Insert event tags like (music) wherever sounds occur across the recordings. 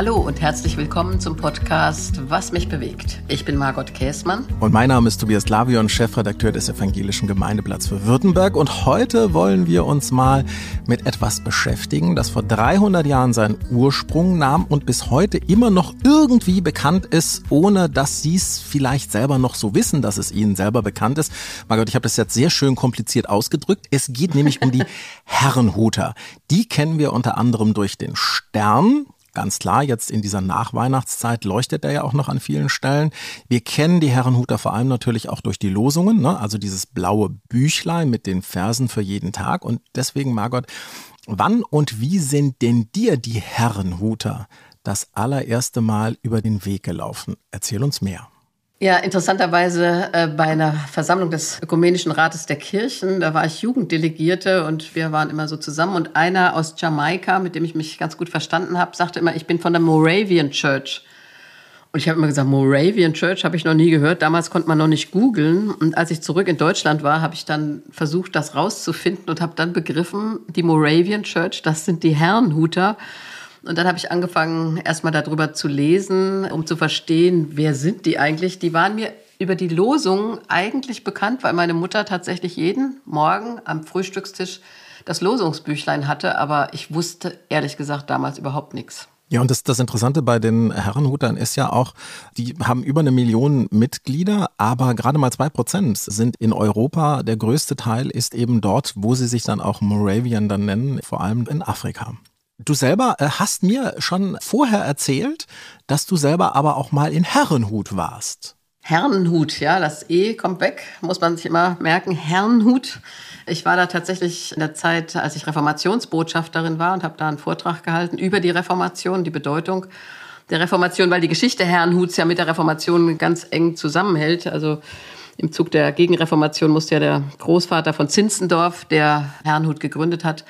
Hallo und herzlich willkommen zum Podcast Was mich bewegt. Ich bin Margot Käßmann. Und mein Name ist Tobias Lavion, Chefredakteur des Evangelischen Gemeindeblatts für Württemberg. Und heute wollen wir uns mal mit etwas beschäftigen, das vor 300 Jahren seinen Ursprung nahm und bis heute immer noch irgendwie bekannt ist, ohne dass Sie es vielleicht selber noch so wissen, dass es Ihnen selber bekannt ist. Margot, ich habe das jetzt sehr schön kompliziert ausgedrückt. Es geht nämlich um die (laughs) Herrenhuter. Die kennen wir unter anderem durch den Stern, Ganz klar, jetzt in dieser Nachweihnachtszeit leuchtet er ja auch noch an vielen Stellen. Wir kennen die Herrenhuter vor allem natürlich auch durch die Losungen, ne? also dieses blaue Büchlein mit den Versen für jeden Tag. Und deswegen, Margot, wann und wie sind denn dir die Herrenhuter das allererste Mal über den Weg gelaufen? Erzähl uns mehr. Ja, interessanterweise äh, bei einer Versammlung des Ökumenischen Rates der Kirchen, da war ich Jugenddelegierte und wir waren immer so zusammen und einer aus Jamaika, mit dem ich mich ganz gut verstanden habe, sagte immer, ich bin von der Moravian Church. Und ich habe immer gesagt, Moravian Church habe ich noch nie gehört. Damals konnte man noch nicht googeln. Und als ich zurück in Deutschland war, habe ich dann versucht, das rauszufinden und habe dann begriffen, die Moravian Church, das sind die Herrenhuter. Und dann habe ich angefangen, erstmal darüber zu lesen, um zu verstehen, wer sind die eigentlich. Die waren mir über die Losung eigentlich bekannt, weil meine Mutter tatsächlich jeden Morgen am Frühstückstisch das Losungsbüchlein hatte, aber ich wusste ehrlich gesagt damals überhaupt nichts. Ja, und das, das Interessante bei den Herrenhutern ist ja auch, die haben über eine Million Mitglieder, aber gerade mal zwei Prozent sind in Europa. Der größte Teil ist eben dort, wo sie sich dann auch Moravian dann nennen, vor allem in Afrika. Du selber äh, hast mir schon vorher erzählt, dass du selber aber auch mal in Herrenhut warst. Herrenhut, ja, das E kommt weg, muss man sich immer merken. Herrenhut. Ich war da tatsächlich in der Zeit, als ich Reformationsbotschafterin war und habe da einen Vortrag gehalten über die Reformation, die Bedeutung der Reformation, weil die Geschichte Herrenhuts ja mit der Reformation ganz eng zusammenhält. Also im Zug der Gegenreformation musste ja der Großvater von Zinzendorf, der Herrenhut gegründet hat,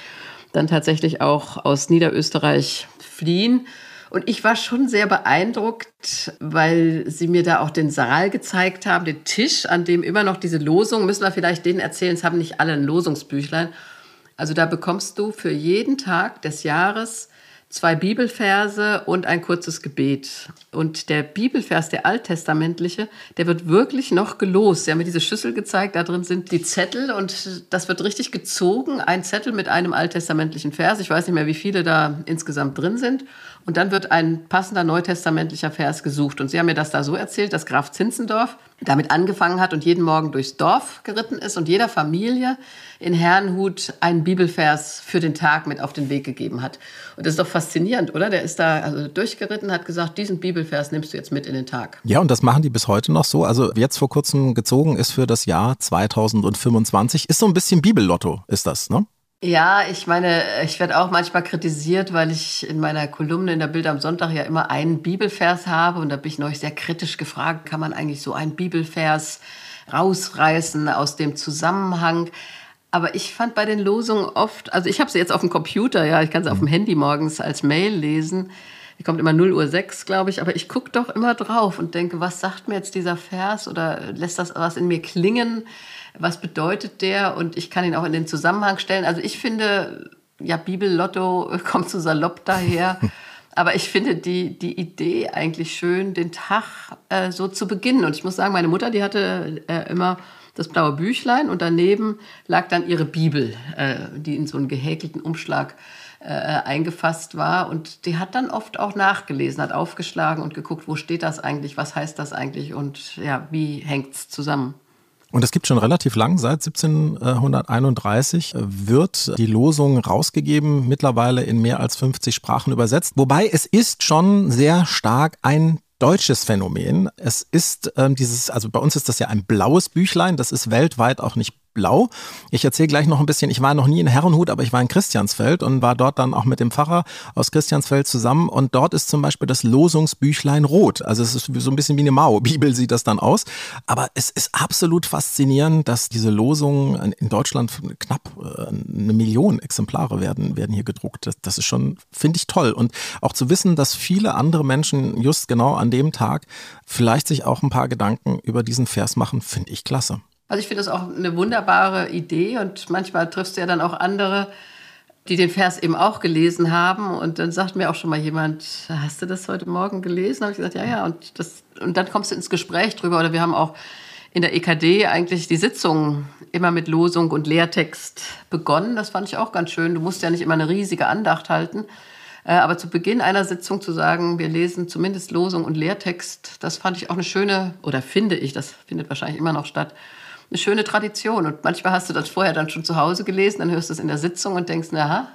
dann tatsächlich auch aus Niederösterreich fliehen. Und ich war schon sehr beeindruckt, weil sie mir da auch den Saal gezeigt haben, den Tisch, an dem immer noch diese Losung, müssen wir vielleicht denen erzählen, es haben nicht alle ein Losungsbüchlein. Also da bekommst du für jeden Tag des Jahres zwei Bibelverse und ein kurzes Gebet. Und der Bibelvers, der alttestamentliche, der wird wirklich noch gelost. Sie haben mir diese Schüssel gezeigt, da drin sind die Zettel und das wird richtig gezogen. Ein Zettel mit einem alttestamentlichen Vers. Ich weiß nicht mehr, wie viele da insgesamt drin sind. Und dann wird ein passender neutestamentlicher Vers gesucht. Und Sie haben mir das da so erzählt, dass Graf Zinzendorf damit angefangen hat und jeden Morgen durchs Dorf geritten ist und jeder Familie in Herrenhut einen Bibelvers für den Tag mit auf den Weg gegeben hat. Und das ist doch faszinierend, oder? Der ist da also durchgeritten, hat gesagt, diesen Bibelvers nimmst du jetzt mit in den Tag. Ja, und das machen die bis heute noch so. Also jetzt vor kurzem gezogen ist für das Jahr 2025. Ist so ein bisschen Bibellotto, ist das, ne? Ja, ich meine, ich werde auch manchmal kritisiert, weil ich in meiner Kolumne in der Bild am Sonntag ja immer einen Bibelvers habe. Und da bin ich neulich sehr kritisch gefragt, kann man eigentlich so einen Bibelvers rausreißen aus dem Zusammenhang? Aber ich fand bei den Losungen oft, also ich habe sie jetzt auf dem Computer, ja, ich kann sie auf dem mhm. Handy morgens als Mail lesen. Die kommt immer 0 Uhr 6, glaube ich, aber ich gucke doch immer drauf und denke, was sagt mir jetzt dieser Vers oder lässt das was in mir klingen? was bedeutet der und ich kann ihn auch in den Zusammenhang stellen. Also ich finde, ja, Bibel-Lotto (laughs) kommt zu salopp daher. (laughs) Aber ich finde die, die Idee eigentlich schön, den Tag äh, so zu beginnen. Und ich muss sagen, meine Mutter, die hatte äh, immer das blaue Büchlein und daneben lag dann ihre Bibel, äh, die in so einen gehäkelten Umschlag äh, eingefasst war. Und die hat dann oft auch nachgelesen, hat aufgeschlagen und geguckt, wo steht das eigentlich, was heißt das eigentlich und ja, wie hängt es zusammen. Und es gibt schon relativ lang, seit 1731 wird die Losung rausgegeben, mittlerweile in mehr als 50 Sprachen übersetzt. Wobei es ist schon sehr stark ein deutsches Phänomen. Es ist ähm, dieses, also bei uns ist das ja ein blaues Büchlein, das ist weltweit auch nicht blau. Ich erzähle gleich noch ein bisschen, ich war noch nie in Herrenhut, aber ich war in Christiansfeld und war dort dann auch mit dem Pfarrer aus Christiansfeld zusammen und dort ist zum Beispiel das Losungsbüchlein rot. Also es ist so ein bisschen wie eine Mao-Bibel (laughs) sieht das dann aus. Aber es ist absolut faszinierend, dass diese Losungen in Deutschland knapp äh, eine Million Exemplare werden, werden hier gedruckt. Das, das ist schon, finde ich toll. Und auch zu wissen, dass viele andere Menschen just genau an dem Tag vielleicht sich auch ein paar Gedanken über diesen Vers machen, finde ich klasse. Also ich finde das auch eine wunderbare Idee und manchmal triffst du ja dann auch andere die den Vers eben auch gelesen haben. Und dann sagt mir auch schon mal jemand, hast du das heute Morgen gelesen? Habe ich gesagt, ja, ja. Und, das, und dann kommst du ins Gespräch drüber. Oder wir haben auch in der EKD eigentlich die Sitzung immer mit Losung und Lehrtext begonnen. Das fand ich auch ganz schön. Du musst ja nicht immer eine riesige Andacht halten. Äh, aber zu Beginn einer Sitzung zu sagen, wir lesen zumindest Losung und Lehrtext, das fand ich auch eine schöne, oder finde ich, das findet wahrscheinlich immer noch statt, eine schöne Tradition. Und manchmal hast du das vorher dann schon zu Hause gelesen, dann hörst du es in der Sitzung und denkst, na,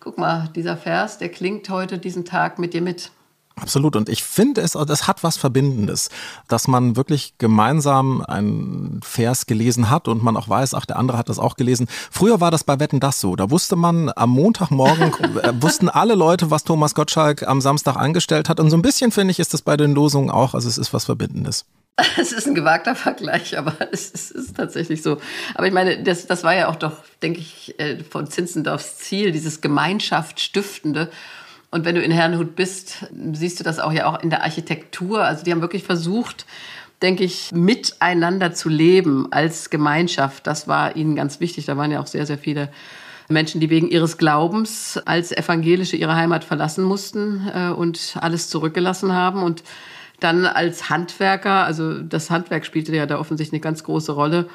guck mal, dieser Vers, der klingt heute diesen Tag mit dir mit. Absolut. Und ich finde es, es hat was Verbindendes, dass man wirklich gemeinsam einen Vers gelesen hat und man auch weiß, ach, der andere hat das auch gelesen. Früher war das bei Wetten das so. Da wusste man am Montagmorgen, (laughs) äh, wussten alle Leute, was Thomas Gottschalk am Samstag angestellt hat. Und so ein bisschen finde ich, ist das bei den Losungen auch. Also es ist was Verbindendes. (laughs) Es ist ein gewagter Vergleich, aber (laughs) es ist, es ist, tatsächlich so. Aber ich meine, das, das war ja auch doch, denke ich, äh, von Zinzendorfs Ziel, dieses Gemeinschaftsstiftende. Und wenn du in Herrnhut bist, siehst du das auch ja auch in der Architektur. Also die haben wirklich versucht, denke ich, miteinander zu leben als Gemeinschaft. Das war ihnen ganz wichtig. Da waren ja auch sehr, sehr viele Menschen, die wegen ihres Glaubens als Evangelische ihre Heimat verlassen mussten äh, und alles zurückgelassen haben. Und dann als Handwerker, also das Handwerk spielte ja da offensichtlich eine ganz große Rolle,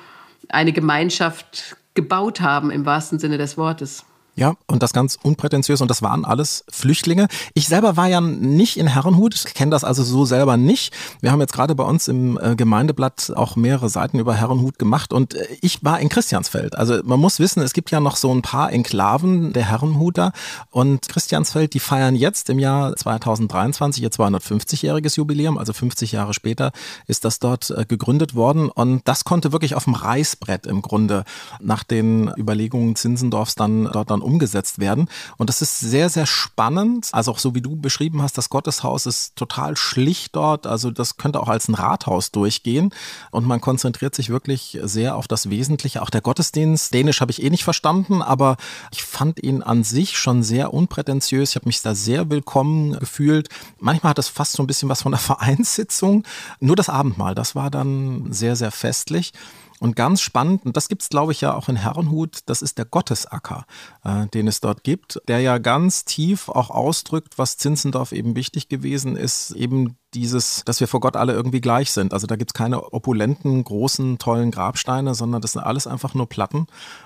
eine Gemeinschaft gebaut haben im wahrsten Sinne des Wortes. Ja, und das ganz unprätentiös und das waren alles Flüchtlinge. Ich selber war ja nicht in Herrenhut, kenne das also so selber nicht. Wir haben jetzt gerade bei uns im äh, Gemeindeblatt auch mehrere Seiten über Herrenhut gemacht und äh, ich war in Christiansfeld. Also man muss wissen, es gibt ja noch so ein paar Enklaven der Herrenhuter und Christiansfeld, die feiern jetzt im Jahr 2023 ihr 250-jähriges Jubiläum, also 50 Jahre später ist das dort äh, gegründet worden und das konnte wirklich auf dem Reißbrett im Grunde nach den Überlegungen Zinsendorfs dann dort dann umgesetzt werden. Und das ist sehr, sehr spannend. Also auch so wie du beschrieben hast, das Gotteshaus ist total schlicht dort. Also das könnte auch als ein Rathaus durchgehen. Und man konzentriert sich wirklich sehr auf das Wesentliche. Auch der Gottesdienst, Dänisch habe ich eh nicht verstanden, aber ich fand ihn an sich schon sehr unprätentiös. Ich habe mich da sehr willkommen gefühlt. Manchmal hat es fast so ein bisschen was von einer (laughs) Vereinssitzung. Nur das Abendmahl, das war dann sehr, sehr festlich. Und ganz spannend, und das gibt es, glaube ich, ja auch in Herrenhut, das ist der Gottesacker, äh, den es dort gibt, der ja ganz tief auch ausdrückt, was Zinzendorf eben wichtig gewesen ist, eben dieses, dass wir vor Gott alle irgendwie gleich sind. Also da gibt es keine opulenten, großen, tollen Grabsteine, sondern das sind alles einfach nur Platten.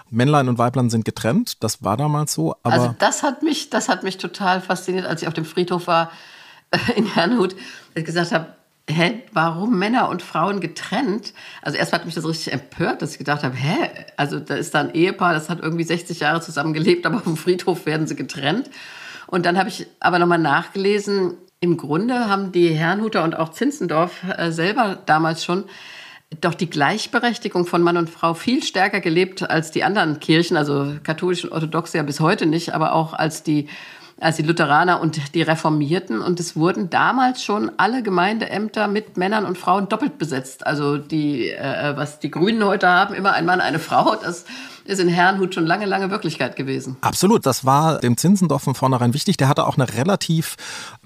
Männlein und Weiblein sind getrennt, das war damals so. also das hat mich, das hat mich total fasziniert, als ich auf dem Friedhof war in Herrenhut, ich gesagt habe, hä, warum Männer und Frauen getrennt? Also erst hat mich das richtig empört, dass ich gedacht habe, hä, also da ist da ein Ehepaar, das hat irgendwie 60 Jahre zusammen gelebt, aber vom Friedhof werden sie getrennt. Und dann habe ich aber nochmal nachgelesen, im Grunde haben die Herrnhuter und auch Zinzendorf äh, selber damals schon doch die Gleichberechtigung von Mann und Frau viel stärker gelebt als die anderen Kirchen, also katholisch und orthodox ja bis heute nicht, aber auch als die also die Lutheraner und die Reformierten. Und es wurden damals schon alle Gemeindeämter mit Männern und Frauen doppelt besetzt. Also die, äh, was die Grünen heute haben, immer ein Mann, eine Frau. Das ist in Herrnhut schon lange, lange Wirklichkeit gewesen. Absolut, das war dem Zinzendorf von vornherein wichtig. Der hatte auch eine relativ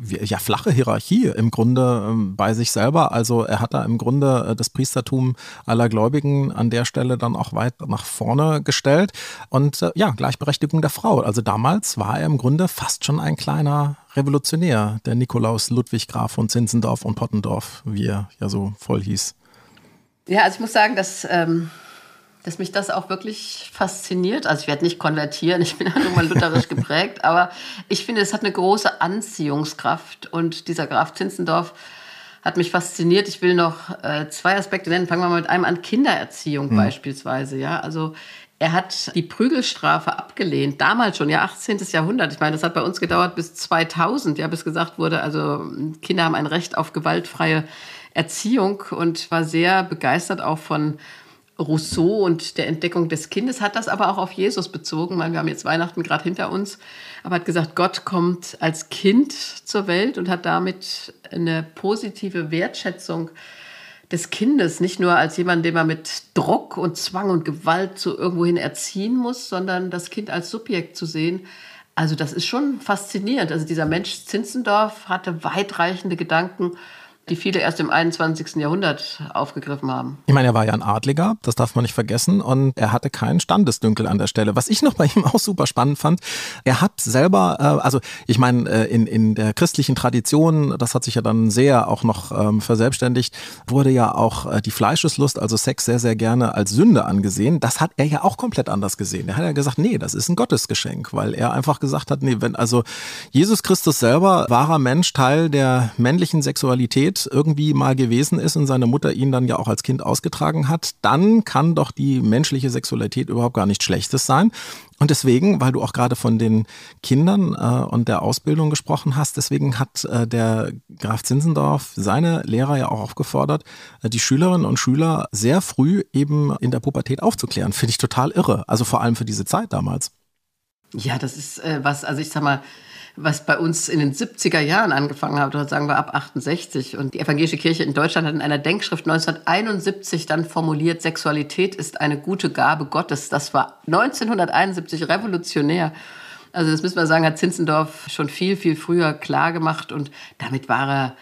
ja, flache Hierarchie im Grunde ähm, bei sich selber. Also er hat da im Grunde äh, das Priestertum aller Gläubigen an der Stelle dann auch weit nach vorne gestellt. Und äh, ja, Gleichberechtigung der Frau. Also damals war er im Grunde fast schon ein kleiner Revolutionär, der Nikolaus Ludwig Graf von Zinzendorf und Pottendorf, wie er ja so voll hieß. Ja, also ich muss sagen, dass ähm, dass mich das auch wirklich fasziniert. Also ich werde nicht konvertieren, ich bin ja nun mal lutherisch (laughs) geprägt, aber ich finde, es hat eine große Anziehungskraft und dieser Graf Zinzendorf hat mich fasziniert. Ich will noch äh, zwei Aspekte nennen. Fangen wir mal mit einem an Kindererziehung mhm. beispielsweise. Ja, also er hat die Prügelstrafe abgelehnt, damals schon, ja, 18. Jahrhundert. Ich meine, das hat bei uns gedauert bis 2000, ja, bis gesagt wurde, also Kinder haben ein Recht auf gewaltfreie Erziehung und war sehr begeistert auch von Rousseau und der Entdeckung des Kindes, hat das aber auch auf Jesus bezogen. Meine, wir haben jetzt Weihnachten gerade hinter uns, aber hat gesagt, Gott kommt als Kind zur Welt und hat damit eine positive Wertschätzung des Kindes, nicht nur als jemand, den man mit Druck und Zwang und Gewalt zu irgendwohin erziehen muss, sondern das Kind als Subjekt zu sehen. Also das ist schon faszinierend. Also dieser Mensch Zinzendorf hatte weitreichende Gedanken die viele erst im 21. Jahrhundert aufgegriffen haben. Ich meine, er war ja ein Adliger, das darf man nicht vergessen, und er hatte keinen Standesdünkel an der Stelle. Was ich noch bei ihm (laughs) auch super spannend fand, er hat selber, äh, also ich meine, äh, in, in der christlichen Tradition, das hat sich ja dann sehr auch noch ähm, verselbstständigt, wurde ja auch äh, die Fleischeslust, also Sex, sehr, sehr gerne als Sünde angesehen. Das hat er ja auch komplett anders gesehen. Er hat ja gesagt, nee, das ist ein Gottesgeschenk, weil er einfach gesagt hat, nee, wenn also Jesus Christus selber, wahrer Mensch, Teil der männlichen Sexualität, irgendwie mal gewesen ist und seine Mutter ihn dann ja auch als Kind ausgetragen hat, dann kann doch die menschliche Sexualität überhaupt gar nichts Schlechtes sein. Und deswegen, weil du auch gerade von den Kindern äh, und der Ausbildung gesprochen hast, deswegen hat äh, der Graf Zinzendorf seine Lehrer ja auch aufgefordert, äh, die Schülerinnen und Schüler sehr früh eben in der Pubertät aufzuklären. Finde ich total irre. Also vor allem für diese Zeit damals. Ja, das ist äh, was, also ich sag mal, was bei uns in den 70er Jahren angefangen hat, oder sagen wir ab 68. Und die evangelische Kirche in Deutschland hat in einer Denkschrift 1971 dann formuliert, Sexualität ist eine gute Gabe Gottes. Das war 1971 revolutionär. Also das müssen wir sagen, hat Zinzendorf schon viel, viel früher klar gemacht und damit war er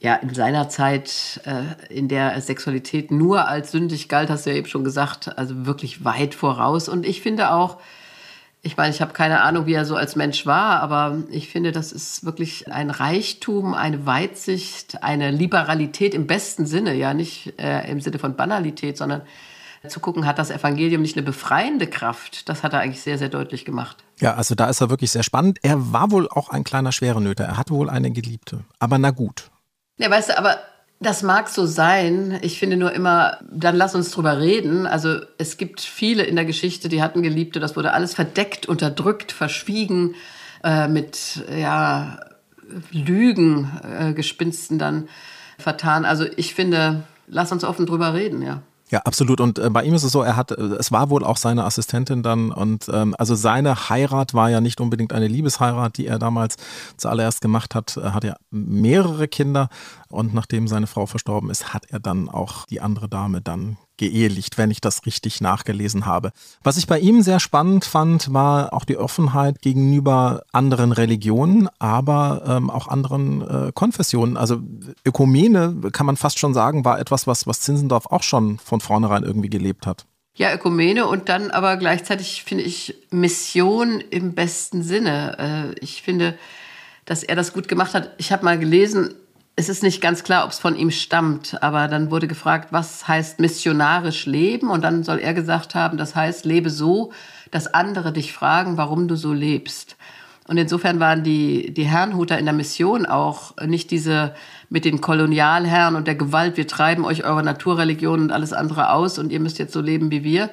ja in seiner Zeit, äh, in der Sexualität nur als sündig galt, hast du ja eben schon gesagt, also wirklich weit voraus. Und ich finde auch, ich meine, ich habe keine Ahnung, wie er so als Mensch war, aber ich finde, das ist wirklich ein Reichtum, eine Weitsicht, eine Liberalität im besten Sinne, ja nicht äh, im Sinne von Banalität, sondern zu gucken, hat das Evangelium nicht eine befreiende Kraft? Das hat er eigentlich sehr, sehr deutlich gemacht. Ja, also da ist er wirklich sehr spannend. Er war wohl auch ein kleiner Schwerenöter. Er hatte wohl eine Geliebte. Aber na gut. Ja, weißt du, aber das mag so sein. Ich finde nur immer, dann lass uns drüber reden. Also es gibt viele in der Geschichte, die hatten Geliebte. Das wurde alles verdeckt, unterdrückt, verschwiegen, äh, mit ja, Lügen, äh, Gespinsten dann vertan. Also ich finde, lass uns offen drüber reden, ja. Ja, absolut. Und äh, bei ihm ist es so, er hat, äh, es war wohl auch seine Assistentin dann und ähm, also seine Heirat war ja nicht unbedingt eine Liebesheirat, die er damals zuallererst gemacht hat. Er hat ja mehrere Kinder und nachdem seine Frau verstorben ist, hat er dann auch die andere Dame dann geehelicht, wenn ich das richtig nachgelesen habe. Was ich bei ihm sehr spannend fand, war auch die Offenheit gegenüber anderen Religionen, aber ähm, auch anderen äh, Konfessionen. Also Ökumene, kann man fast schon sagen, war etwas, was, was Zinzendorf auch schon von vornherein irgendwie gelebt hat. Ja, Ökumene und dann aber gleichzeitig finde ich Mission im besten Sinne. Äh, ich finde, dass er das gut gemacht hat. Ich habe mal gelesen, es ist nicht ganz klar, ob es von ihm stammt, aber dann wurde gefragt, was heißt missionarisch leben? Und dann soll er gesagt haben, das heißt, lebe so, dass andere dich fragen, warum du so lebst. Und insofern waren die, die Herrnhuter in der Mission auch nicht diese mit den Kolonialherren und der Gewalt, wir treiben euch eure Naturreligion und alles andere aus und ihr müsst jetzt so leben wie wir,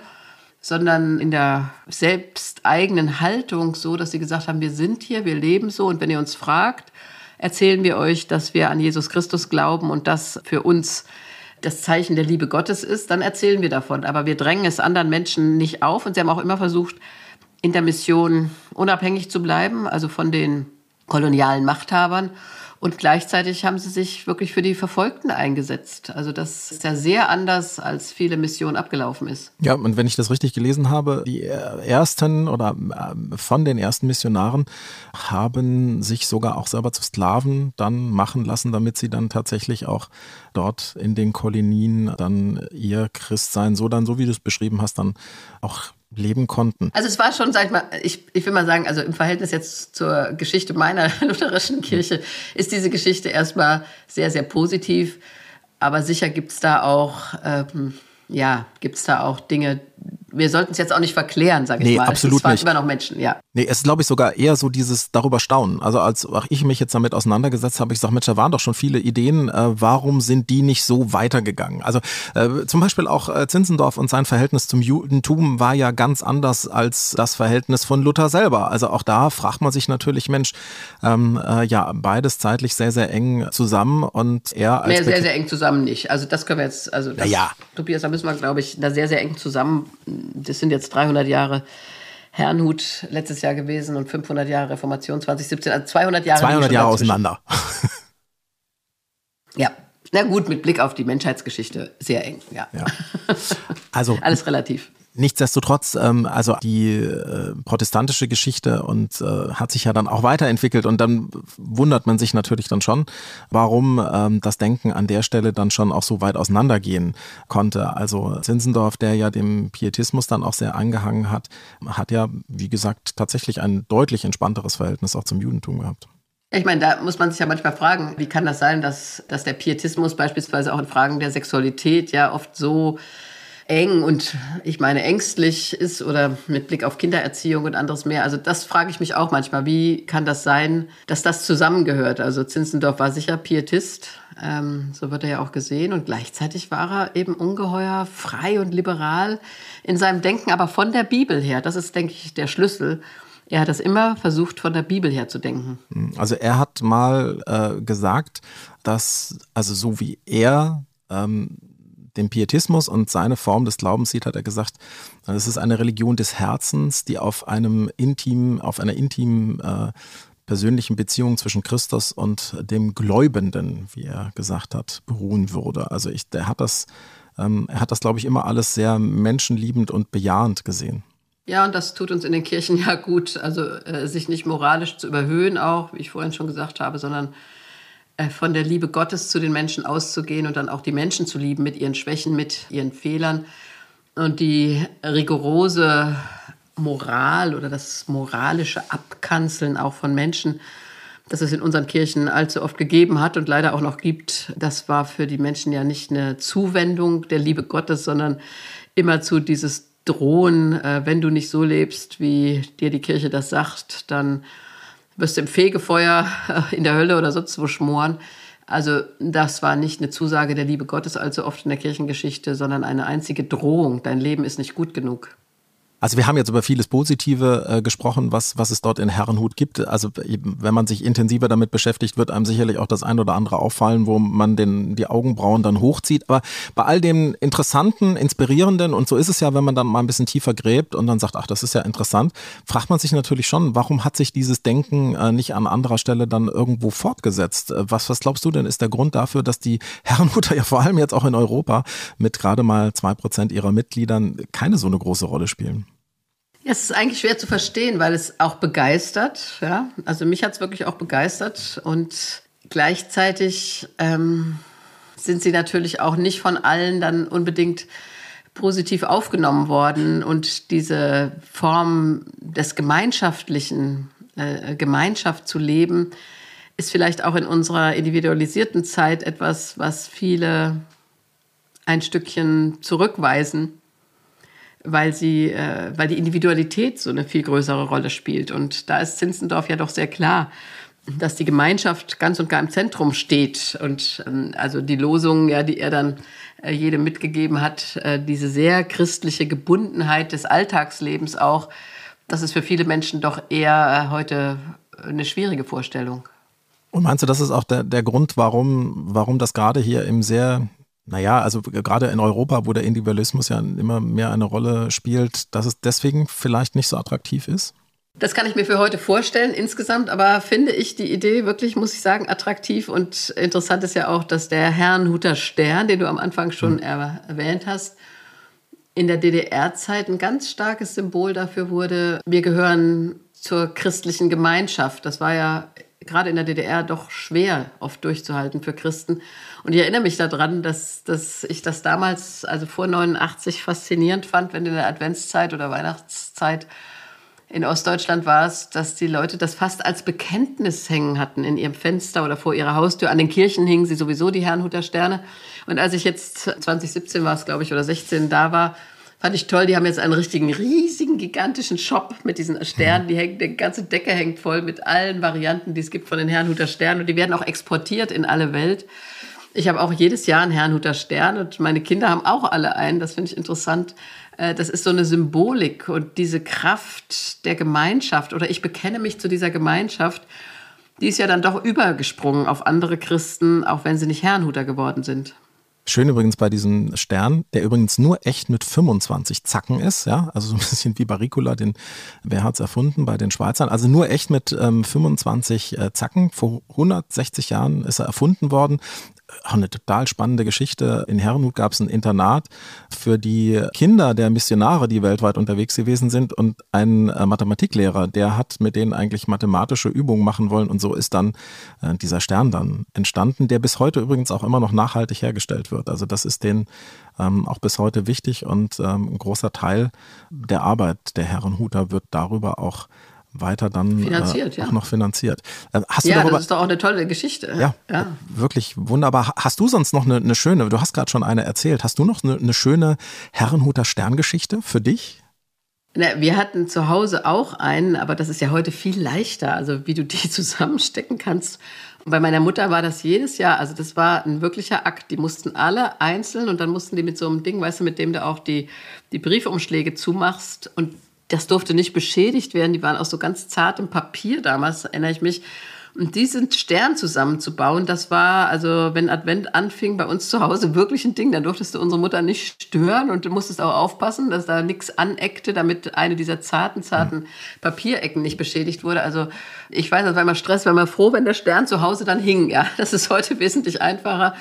sondern in der selbsteigenen Haltung so, dass sie gesagt haben, wir sind hier, wir leben so und wenn ihr uns fragt, erzählen wir euch, dass wir an Jesus Christus glauben und das für uns das Zeichen der Liebe Gottes ist, dann erzählen wir davon. Aber wir drängen es anderen Menschen nicht auf. Und sie haben auch immer versucht, in der Mission unabhängig zu bleiben, also von den kolonialen Machthabern. Und gleichzeitig haben sie sich wirklich für die Verfolgten eingesetzt. Also das ist ja sehr anders, als viele Missionen abgelaufen ist. Ja, und wenn ich das richtig gelesen habe, die ersten oder äh, von den ersten Missionaren haben sich sogar auch selber zu Sklaven dann machen lassen, damit sie dann tatsächlich auch dort in den Kolonien dann ihr Christsein so dann, so wie du es beschrieben hast, dann auch leben konnten. Also es war schon, sag ich mal, ich, ich will mal sagen, also im Verhältnis jetzt zur Geschichte meiner (laughs) lutherischen Kirche ist diese Geschichte erstmal sehr, sehr positiv. Aber sicher gibt es da auch, ähm, ja, gibt da auch Dinge, wir sollten es jetzt auch nicht verklären, sage ich nee, mal. Absolut es waren nicht. immer noch Menschen, ja. Nee, es ist, glaube ich, sogar eher so dieses darüber staunen. Also als auch ich mich jetzt damit auseinandergesetzt habe, ich sage, Mensch, da waren doch schon viele Ideen, äh, warum sind die nicht so weitergegangen? Also äh, zum Beispiel auch äh, Zinzendorf und sein Verhältnis zum Judentum war ja ganz anders als das Verhältnis von Luther selber. Also auch da fragt man sich natürlich, Mensch, ähm, äh, ja, beides zeitlich sehr, sehr eng zusammen und er als... Nee, sehr, sehr eng zusammen nicht. Also das können wir jetzt, also das, ja. Tobias, da müssen wir, glaube ich, da sehr, sehr eng zusammen, das sind jetzt 300 Jahre Herrnhut letztes Jahr gewesen und 500 Jahre Reformation 2017, also 200 Jahre. 200 Jahre auseinander. (laughs) ja, na gut, mit Blick auf die Menschheitsgeschichte sehr eng, ja. ja. Also (laughs) alles relativ. Nichtsdestotrotz, ähm, also die äh, protestantische Geschichte und äh, hat sich ja dann auch weiterentwickelt und dann wundert man sich natürlich dann schon, warum ähm, das Denken an der Stelle dann schon auch so weit auseinandergehen konnte. Also Zinzendorf, der ja dem Pietismus dann auch sehr angehangen hat, hat ja, wie gesagt, tatsächlich ein deutlich entspannteres Verhältnis auch zum Judentum gehabt. Ich meine, da muss man sich ja manchmal fragen, wie kann das sein, dass, dass der Pietismus beispielsweise auch in Fragen der Sexualität ja oft so eng und ich meine ängstlich ist oder mit Blick auf Kindererziehung und anderes mehr. Also das frage ich mich auch manchmal. Wie kann das sein, dass das zusammengehört? Also Zinzendorf war sicher Pietist, ähm, so wird er ja auch gesehen. Und gleichzeitig war er eben ungeheuer frei und liberal in seinem Denken, aber von der Bibel her. Das ist, denke ich, der Schlüssel. Er hat das immer versucht, von der Bibel her zu denken. Also er hat mal äh, gesagt, dass, also so wie er ähm, den Pietismus und seine Form des Glaubens sieht, hat er gesagt, es ist eine Religion des Herzens, die auf einem intimen, auf einer intimen äh, persönlichen Beziehung zwischen Christus und dem Gläubenden, wie er gesagt hat, beruhen würde. Also ich, der hat das, ähm, er hat das, glaube ich, immer alles sehr menschenliebend und bejahend gesehen. Ja, und das tut uns in den Kirchen ja gut, also äh, sich nicht moralisch zu überhöhen, auch, wie ich vorhin schon gesagt habe, sondern von der Liebe Gottes zu den Menschen auszugehen und dann auch die Menschen zu lieben mit ihren Schwächen, mit ihren Fehlern. Und die rigorose Moral oder das moralische Abkanzeln auch von Menschen, das es in unseren Kirchen allzu oft gegeben hat und leider auch noch gibt, das war für die Menschen ja nicht eine Zuwendung der Liebe Gottes, sondern immerzu dieses Drohen, äh, wenn du nicht so lebst, wie dir die Kirche das sagt, dann wirst im Fegefeuer äh, in der Hölle oder sonst wo schmoren. Also das war nicht eine Zusage der Liebe Gottes allzu oft in der Kirchengeschichte, sondern eine einzige Drohung. Dein Leben ist nicht gut genug. Also wir haben jetzt über vieles Positive äh, gesprochen, was, was es dort in Herrenhut gibt. Also eben, wenn man sich intensiver damit beschäftigt, wird einem sicherlich auch das ein oder andere auffallen, wo man den, die Augenbrauen dann hochzieht. Aber bei all dem Interessanten, Inspirierenden, und so ist es ja, wenn man dann mal ein bisschen tiefer gräbt und dann sagt, ach, das ist ja interessant, fragt man sich natürlich schon, warum hat sich dieses Denken äh, nicht an anderer Stelle dann irgendwo fortgesetzt? Äh, was, was glaubst du denn ist der Grund dafür, dass die Herrenhuter (laughs) ja vor allem jetzt auch in Europa mit gerade mal zwei Prozent ihrer Mitgliedern keine so eine große Rolle spielen? Es ist eigentlich schwer zu verstehen, weil es auch begeistert. Ja? Also mich hat es wirklich auch begeistert und gleichzeitig ähm, sind sie natürlich auch nicht von allen dann unbedingt positiv aufgenommen worden und diese Form des gemeinschaftlichen äh, Gemeinschaft zu leben ist vielleicht auch in unserer individualisierten Zeit etwas, was viele ein Stückchen zurückweisen weil sie, äh, weil die Individualität so eine viel größere Rolle spielt. Und da ist Zinzendorf ja doch sehr klar, dass die Gemeinschaft ganz und gar im Zentrum steht. Und ähm, also die Losungen, ja, die er dann äh, jedem mitgegeben hat, äh, diese sehr christliche Gebundenheit des Alltagslebens auch, das ist für viele Menschen doch eher äh, heute eine schwierige Vorstellung. Und meinst du, das ist auch der, der Grund, warum, warum das gerade hier im sehr naja, also gerade in Europa, wo der Individualismus ja immer mehr eine Rolle spielt, dass es deswegen vielleicht nicht so attraktiv ist? Das kann ich mir für heute vorstellen insgesamt, aber finde ich die Idee wirklich, muss ich sagen, attraktiv und interessant ist ja auch, dass der Herrnhuter Stern, den du am Anfang schon hm. erwähnt hast, in der DDR-Zeit ein ganz starkes Symbol dafür wurde, wir gehören zur christlichen Gemeinschaft. Das war ja gerade in der DDR doch schwer oft durchzuhalten für Christen. Und ich erinnere mich daran, dass, dass ich das damals, also vor 89, faszinierend fand, wenn in der Adventszeit oder Weihnachtszeit in Ostdeutschland war es, dass die Leute das fast als Bekenntnis hängen hatten in ihrem Fenster oder vor ihrer Haustür. An den Kirchen hingen sie sowieso die Herrnhuter Sterne. Und als ich jetzt 2017 war es, glaube ich, oder 16 da war, Fand ich toll. Die haben jetzt einen richtigen, riesigen, gigantischen Shop mit diesen Sternen. Die hängen, die ganze Decke hängt voll mit allen Varianten, die es gibt von den Herrnhuter Sternen. Und die werden auch exportiert in alle Welt. Ich habe auch jedes Jahr einen Herrnhuter Stern und meine Kinder haben auch alle einen. Das finde ich interessant. Äh, das ist so eine Symbolik und diese Kraft der Gemeinschaft oder ich bekenne mich zu dieser Gemeinschaft, die ist ja dann doch übergesprungen auf andere Christen, auch wenn sie nicht Herrnhuter geworden sind. Schön übrigens bei diesem Stern, der übrigens nur echt mit 25 Zacken ist, ja, also so ein (laughs) bisschen wie Baricula, den, wer hat's erfunden bei den Schweizern, also nur echt mit ähm, 25 äh, Zacken. Vor 160 Jahren ist er erfunden worden auch eine total spannende Geschichte. In Herrenhut gab es ein Internat für die Kinder der Missionare, die weltweit unterwegs gewesen sind und ein äh, Mathematiklehrer, der hat mit denen eigentlich mathematische Übungen machen wollen und so ist dann äh, dieser Stern dann entstanden, der bis heute übrigens auch immer noch nachhaltig hergestellt wird. Also das ist den ähm, auch bis heute wichtig und ähm, ein großer Teil der Arbeit der Herrenhuter wird darüber auch weiter dann äh, auch ja. noch finanziert. Äh, hast ja, darüber, das ist doch auch eine tolle Geschichte. Ja, ja. wirklich wunderbar. Hast du sonst noch eine, eine schöne, du hast gerade schon eine erzählt, hast du noch eine, eine schöne Herrenhuter Sterngeschichte für dich? Na, wir hatten zu Hause auch einen, aber das ist ja heute viel leichter, also wie du (laughs) die zusammenstecken kannst. Und bei meiner Mutter war das jedes Jahr, also das war ein wirklicher Akt. Die mussten alle einzeln und dann mussten die mit so einem Ding, weißt du, mit dem du auch die, die Briefumschläge zumachst und das durfte nicht beschädigt werden. Die waren auch so ganz zart im Papier damals, erinnere ich mich. Und diesen Stern zusammenzubauen, das war, also wenn Advent anfing bei uns zu Hause, wirklich ein Ding. Da durftest du unsere Mutter nicht stören und du musstest auch aufpassen, dass da nichts aneckte, damit eine dieser zarten, zarten Papierecken nicht beschädigt wurde. Also ich weiß, das war immer Stress, war immer froh, wenn der Stern zu Hause dann hing. Ja, das ist heute wesentlich einfacher.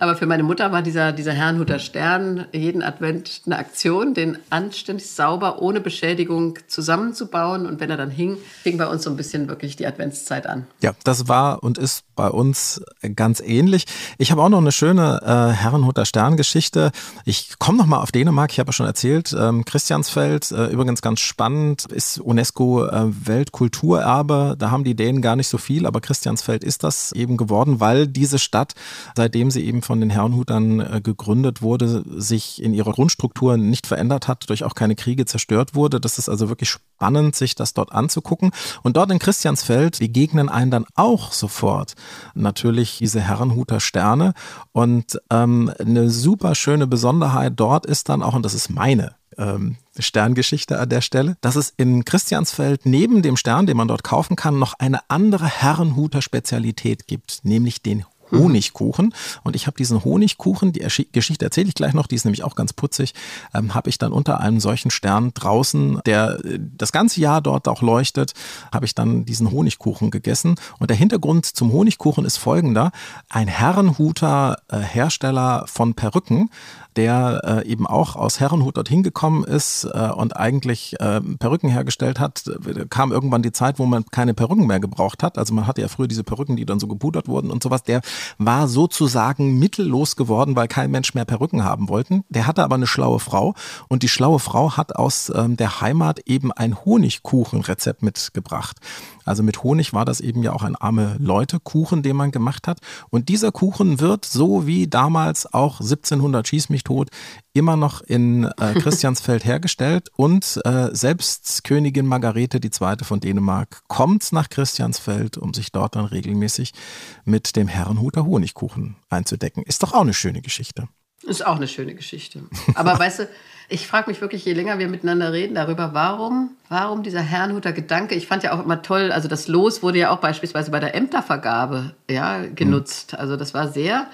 Aber für meine Mutter war dieser, dieser Herrnhuter Stern jeden Advent eine Aktion, den anständig sauber, ohne Beschädigung zusammenzubauen. Und wenn er dann hing, fing bei uns so ein bisschen wirklich die Adventszeit an. Ja, das war und ist bei uns ganz ähnlich. Ich habe auch noch eine schöne äh, Herrenhuter Sterngeschichte. Ich komme noch mal auf Dänemark. Ich habe ja schon erzählt, ähm, Christiansfeld, äh, übrigens ganz spannend, ist UNESCO äh. Da haben die Dänen gar nicht so viel, aber Christiansfeld ist das eben geworden, weil diese Stadt, seitdem sie eben von den Herrenhutern äh, gegründet wurde, sich in ihrer Grundstruktur nicht verändert hat, durch auch keine Kriege zerstört wurde. Das ist also wirklich spannend, sich das dort anzugucken. Und dort in Christiansfeld begegnen einen dann auch sofort natürlich diese Herrenhuter Sterne. Und ähm, eine super schöne Besonderheit dort ist dann auch, und das ist meine ähm, Sterngeschichte an der Stelle, dass es in Christiansfeld neben dem Stern, den man dort kaufen kann, noch eine andere Herrenhuter Spezialität gibt, nämlich den Honigkuchen. Und ich habe diesen Honigkuchen, die Geschichte erzähle ich gleich noch, die ist nämlich auch ganz putzig, ähm, habe ich dann unter einem solchen Stern draußen, der äh, das ganze Jahr dort auch leuchtet, habe ich dann diesen Honigkuchen gegessen. Und der Hintergrund zum Honigkuchen ist folgender. Ein Herrenhuter äh, Hersteller von Perücken der äh, eben auch aus Herrenhut dorthin gekommen ist äh, und eigentlich äh, Perücken hergestellt hat, kam irgendwann die Zeit, wo man keine Perücken mehr gebraucht hat. Also man hatte ja früher diese Perücken, die dann so gepudert wurden und sowas. Der war sozusagen mittellos geworden, weil kein Mensch mehr Perücken haben wollten. Der hatte aber eine schlaue Frau und die schlaue Frau hat aus ähm, der Heimat eben ein Honigkuchenrezept mitgebracht. Also mit Honig war das eben ja auch ein arme Leute-Kuchen, den man gemacht hat. Und dieser Kuchen wird so wie damals auch 1700 Schieß mich tot immer noch in äh, (laughs) Christiansfeld hergestellt. Und äh, selbst Königin Margarete II. von Dänemark kommt nach Christiansfeld, um sich dort dann regelmäßig mit dem Herrenhuter Honigkuchen einzudecken. Ist doch auch eine schöne Geschichte. Ist auch eine schöne Geschichte. Aber (laughs) weißt du, ich frage mich wirklich, je länger wir miteinander reden darüber, warum, warum dieser Herrnhuter Gedanke, ich fand ja auch immer toll, also das Los wurde ja auch beispielsweise bei der Ämtervergabe ja, genutzt. Also das war sehr,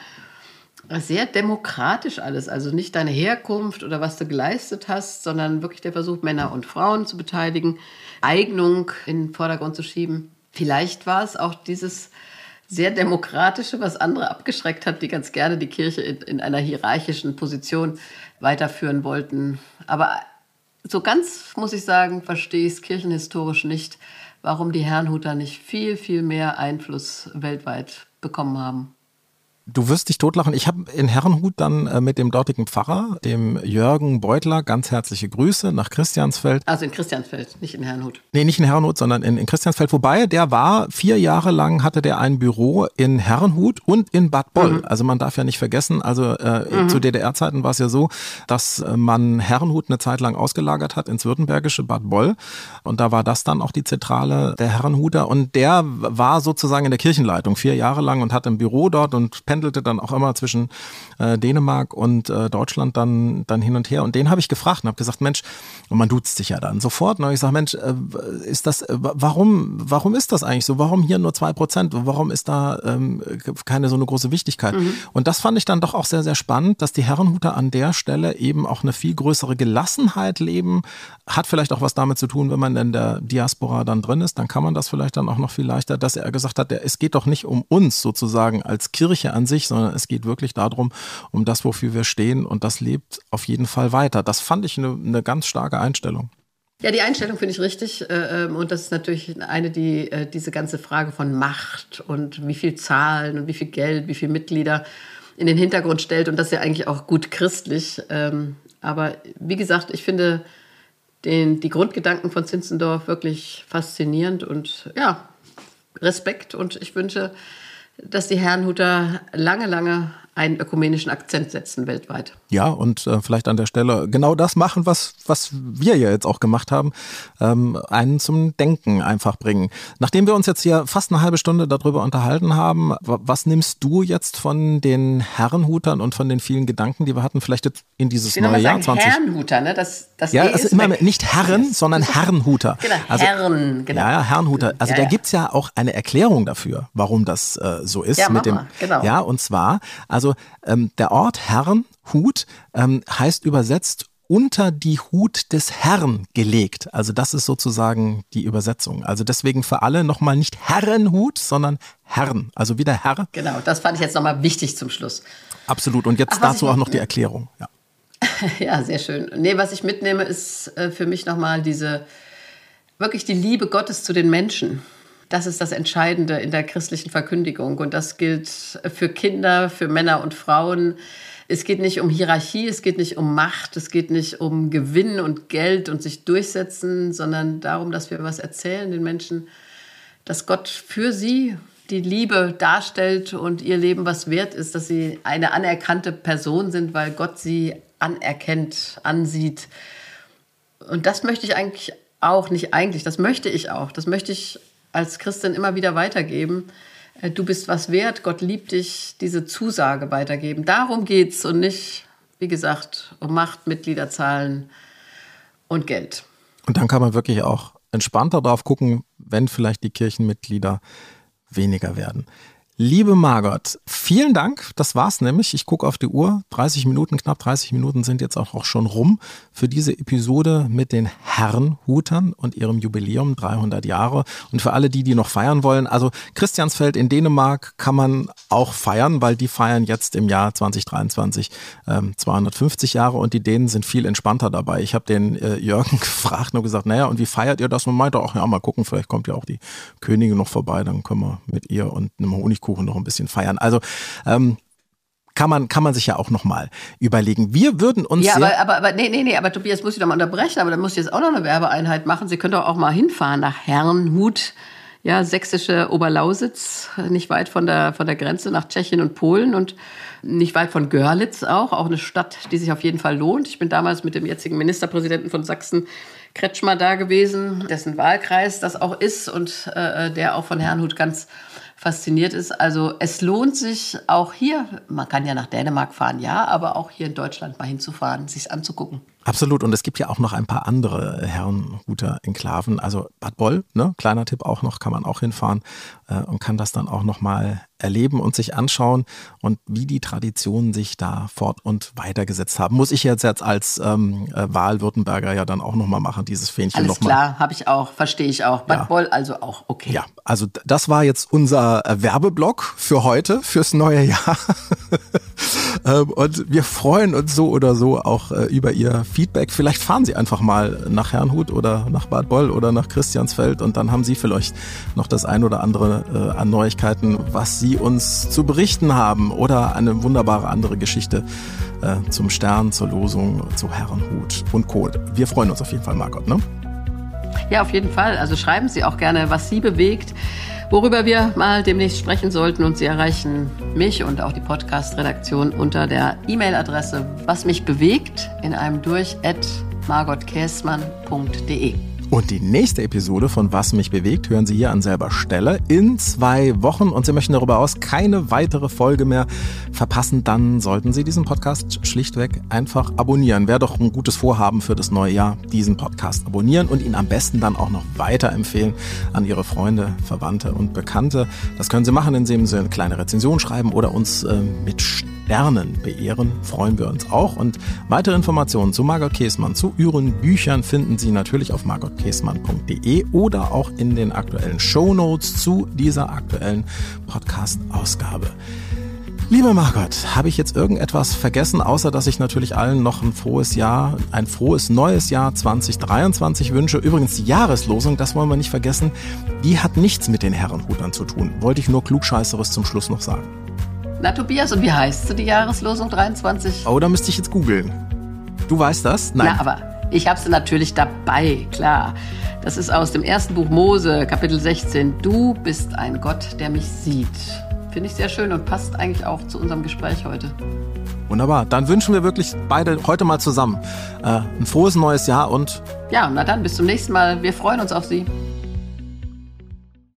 sehr demokratisch alles. Also nicht deine Herkunft oder was du geleistet hast, sondern wirklich der Versuch, Männer und Frauen zu beteiligen, Eignung in den Vordergrund zu schieben. Vielleicht war es auch dieses sehr demokratische, was andere abgeschreckt hat, die ganz gerne die Kirche in, in einer hierarchischen Position weiterführen wollten. Aber so ganz, muss ich sagen, verstehe ich es kirchenhistorisch nicht, warum die Herrnhuter nicht viel, viel mehr Einfluss weltweit bekommen haben. Du wirst dich totlachen. Ich habe in Herrenhut dann äh, mit dem dortigen Pfarrer, dem Jürgen Beutler, ganz herzliche Grüße nach Christiansfeld. Also in Christiansfeld, nicht in Herrenhut. Nee, nicht in Herrenhut, sondern in, in Christiansfeld. Wobei, der war vier Jahre lang, hatte der ein Büro in Herrenhut und in Bad Boll. Mhm. Also man darf ja nicht vergessen, also äh, mhm. zu DDR-Zeiten war es ja so, dass äh, man Herrenhut eine Zeit lang ausgelagert hat ins württembergische Bad Boll. Und da war das dann auch die Zentrale der Herrenhuter. Und der war sozusagen in der Kirchenleitung vier Jahre lang und hatte ein Büro dort und pendelte dann auch immer zwischen äh, Dänemark und äh, Deutschland dann, dann hin und her. Und den habe ich gefragt und habe gesagt, Mensch, und man duzt sich ja dann sofort. Ne? Ich sage, Mensch, äh, ist das, äh, warum, warum ist das eigentlich so? Warum hier nur zwei Prozent? Warum ist da ähm, keine so eine große Wichtigkeit? Mhm. Und das fand ich dann doch auch sehr, sehr spannend, dass die Herrenhuter an der Stelle eben auch eine viel größere Gelassenheit leben. Hat vielleicht auch was damit zu tun, wenn man in der Diaspora dann drin ist, dann kann man das vielleicht dann auch noch viel leichter, dass er gesagt hat, es geht doch nicht um uns sozusagen als Kirche an an sich, sondern es geht wirklich darum, um das, wofür wir stehen und das lebt auf jeden Fall weiter. Das fand ich eine, eine ganz starke Einstellung. Ja, die Einstellung finde ich richtig. Äh, ähm, und das ist natürlich eine, die äh, diese ganze Frage von Macht und wie viel Zahlen und wie viel Geld, wie viele Mitglieder in den Hintergrund stellt. Und das ist ja eigentlich auch gut christlich. Ähm, aber wie gesagt, ich finde den, die Grundgedanken von Zinzendorf wirklich faszinierend und ja, Respekt. Und ich wünsche, dass die Herrenhuter lange, lange einen ökumenischen Akzent setzen weltweit. Ja, und äh, vielleicht an der Stelle genau das machen, was, was wir ja jetzt auch gemacht haben, ähm, einen zum Denken einfach bringen. Nachdem wir uns jetzt hier fast eine halbe Stunde darüber unterhalten haben, was nimmst du jetzt von den Herrenhutern und von den vielen Gedanken, die wir hatten, vielleicht jetzt in dieses neue Jahr 20? Herrenhuter, ne? Das, das ja, also immer weg. nicht Herren, sondern (laughs) Herrenhuter. Genau, also, Herren, genau. Ja, ja Herrenhuter. Also ja, da ja. gibt's ja auch eine Erklärung dafür, warum das äh, so ist. Ja, mit dem, genau. Ja, und zwar, also ähm, der Ort Herrenhut ähm, heißt übersetzt unter die Hut des Herrn gelegt. Also das ist sozusagen die Übersetzung. Also deswegen für alle nochmal nicht Herrenhut, sondern Herrn. Also wieder Herr. Genau, das fand ich jetzt nochmal wichtig zum Schluss. Absolut. Und jetzt Ach, dazu auch noch die Erklärung. Ja. (laughs) ja, sehr schön. Nee, was ich mitnehme, ist äh, für mich nochmal diese, wirklich die Liebe Gottes zu den Menschen. Das ist das Entscheidende in der christlichen Verkündigung. Und das gilt für Kinder, für Männer und Frauen. Es geht nicht um Hierarchie, es geht nicht um Macht, es geht nicht um Gewinn und Geld und sich durchsetzen, sondern darum, dass wir was erzählen den Menschen, dass Gott für sie die Liebe darstellt und ihr Leben was wert ist, dass sie eine anerkannte Person sind, weil Gott sie anerkennt, ansieht. Und das möchte ich eigentlich auch, nicht eigentlich, das möchte ich auch. Das möchte ich als Christin immer wieder weitergeben. Äh, du bist was wert, Gott liebt dich, diese Zusage weitergeben. Darum geht es und nicht, wie gesagt, um Macht, Mitgliederzahlen und Geld. Und dann kann man wirklich auch entspannter drauf gucken, wenn vielleicht die Kirchenmitglieder weniger werden. Liebe Margot, vielen Dank. Das war's nämlich. Ich gucke auf die Uhr. 30 Minuten, knapp 30 Minuten sind jetzt auch schon rum für diese Episode mit den Herrenhutern und ihrem Jubiläum 300 Jahre. Und für alle die, die noch feiern wollen, also Christiansfeld in Dänemark kann man auch feiern, weil die feiern jetzt im Jahr 2023 ähm, 250 Jahre und die Dänen sind viel entspannter dabei. Ich habe den äh, Jürgen (laughs) gefragt und gesagt, naja, und wie feiert ihr das? Und meinte auch, ja, mal gucken, vielleicht kommt ja auch die Königin noch vorbei, dann können wir mit ihr und einem Honig Honigkuchen noch ein bisschen feiern. Also ähm, kann man, kann man sich ja auch nochmal überlegen. Wir würden uns. Ja, aber, aber, aber, nee, nee, nee, aber Tobias muss ich doch mal unterbrechen, aber dann muss ich jetzt auch noch eine Werbeeinheit machen. Sie können doch auch mal hinfahren nach Herrenhut, ja, sächsische Oberlausitz, nicht weit von der, von der Grenze nach Tschechien und Polen und nicht weit von Görlitz auch, auch eine Stadt, die sich auf jeden Fall lohnt. Ich bin damals mit dem jetzigen Ministerpräsidenten von Sachsen Kretschmer da gewesen, dessen Wahlkreis das auch ist und äh, der auch von Herrnhut ganz fasziniert ist. Also es lohnt sich auch hier, man kann ja nach Dänemark fahren, ja, aber auch hier in Deutschland mal hinzufahren, sich anzugucken. Absolut. Und es gibt ja auch noch ein paar andere Herrenhuter Enklaven. Also Bad Boll, ne? kleiner Tipp auch noch, kann man auch hinfahren äh, und kann das dann auch nochmal erleben und sich anschauen und wie die Traditionen sich da fort und weitergesetzt haben. Muss ich jetzt, jetzt als ähm, äh, Wahl-Württemberger ja dann auch nochmal machen, dieses Fähnchen nochmal. Alles klar, habe ich auch, verstehe ich auch. Bad ja. Boll also auch, okay. Ja, also das war jetzt unser äh, Werbeblock für heute, fürs neue Jahr. (laughs) ähm, und wir freuen uns so oder so auch äh, über Ihr Feedback. Vielleicht fahren Sie einfach mal nach Herrnhut oder nach Bad Boll oder nach Christiansfeld und dann haben Sie vielleicht noch das ein oder andere äh, an Neuigkeiten, was Sie uns zu berichten haben oder eine wunderbare andere Geschichte äh, zum Stern, zur Losung, zu Herrenhut und Co. Wir freuen uns auf jeden Fall, Margot, ne? Ja, auf jeden Fall. Also schreiben Sie auch gerne, was Sie bewegt, worüber wir mal demnächst sprechen sollten. Und Sie erreichen mich und auch die Podcast-Redaktion unter der E-Mail-Adresse was mich bewegt in einem durch at margotkäßmann.de. Und die nächste Episode von Was mich bewegt hören Sie hier an selber Stelle in zwei Wochen. Und Sie möchten darüber aus keine weitere Folge mehr verpassen, dann sollten Sie diesen Podcast schlichtweg einfach abonnieren. Wäre doch ein gutes Vorhaben für das neue Jahr, diesen Podcast abonnieren und ihn am besten dann auch noch weiterempfehlen an Ihre Freunde, Verwandte und Bekannte. Das können Sie machen, indem Sie eine kleine Rezension schreiben oder uns äh, mit Sternen beehren, freuen wir uns auch. Und weitere Informationen zu Margot Käßmann, zu ihren Büchern finden Sie natürlich auf margotkäßmann.de oder auch in den aktuellen Show Notes zu dieser aktuellen Podcast-Ausgabe. Liebe Margot, habe ich jetzt irgendetwas vergessen, außer dass ich natürlich allen noch ein frohes Jahr, ein frohes neues Jahr 2023 wünsche. Übrigens die Jahreslosung, das wollen wir nicht vergessen, die hat nichts mit den Herrenhutern zu tun. Wollte ich nur klugscheißeres zum Schluss noch sagen. Na Tobias, und wie heißt sie, die Jahreslosung 23? Oh, da müsste ich jetzt googeln. Du weißt das? Nein. Na, aber ich habe sie natürlich dabei, klar. Das ist aus dem ersten Buch Mose, Kapitel 16. Du bist ein Gott, der mich sieht. Finde ich sehr schön und passt eigentlich auch zu unserem Gespräch heute. Wunderbar. Dann wünschen wir wirklich beide heute mal zusammen äh, ein frohes neues Jahr und. Ja, na dann, bis zum nächsten Mal. Wir freuen uns auf Sie.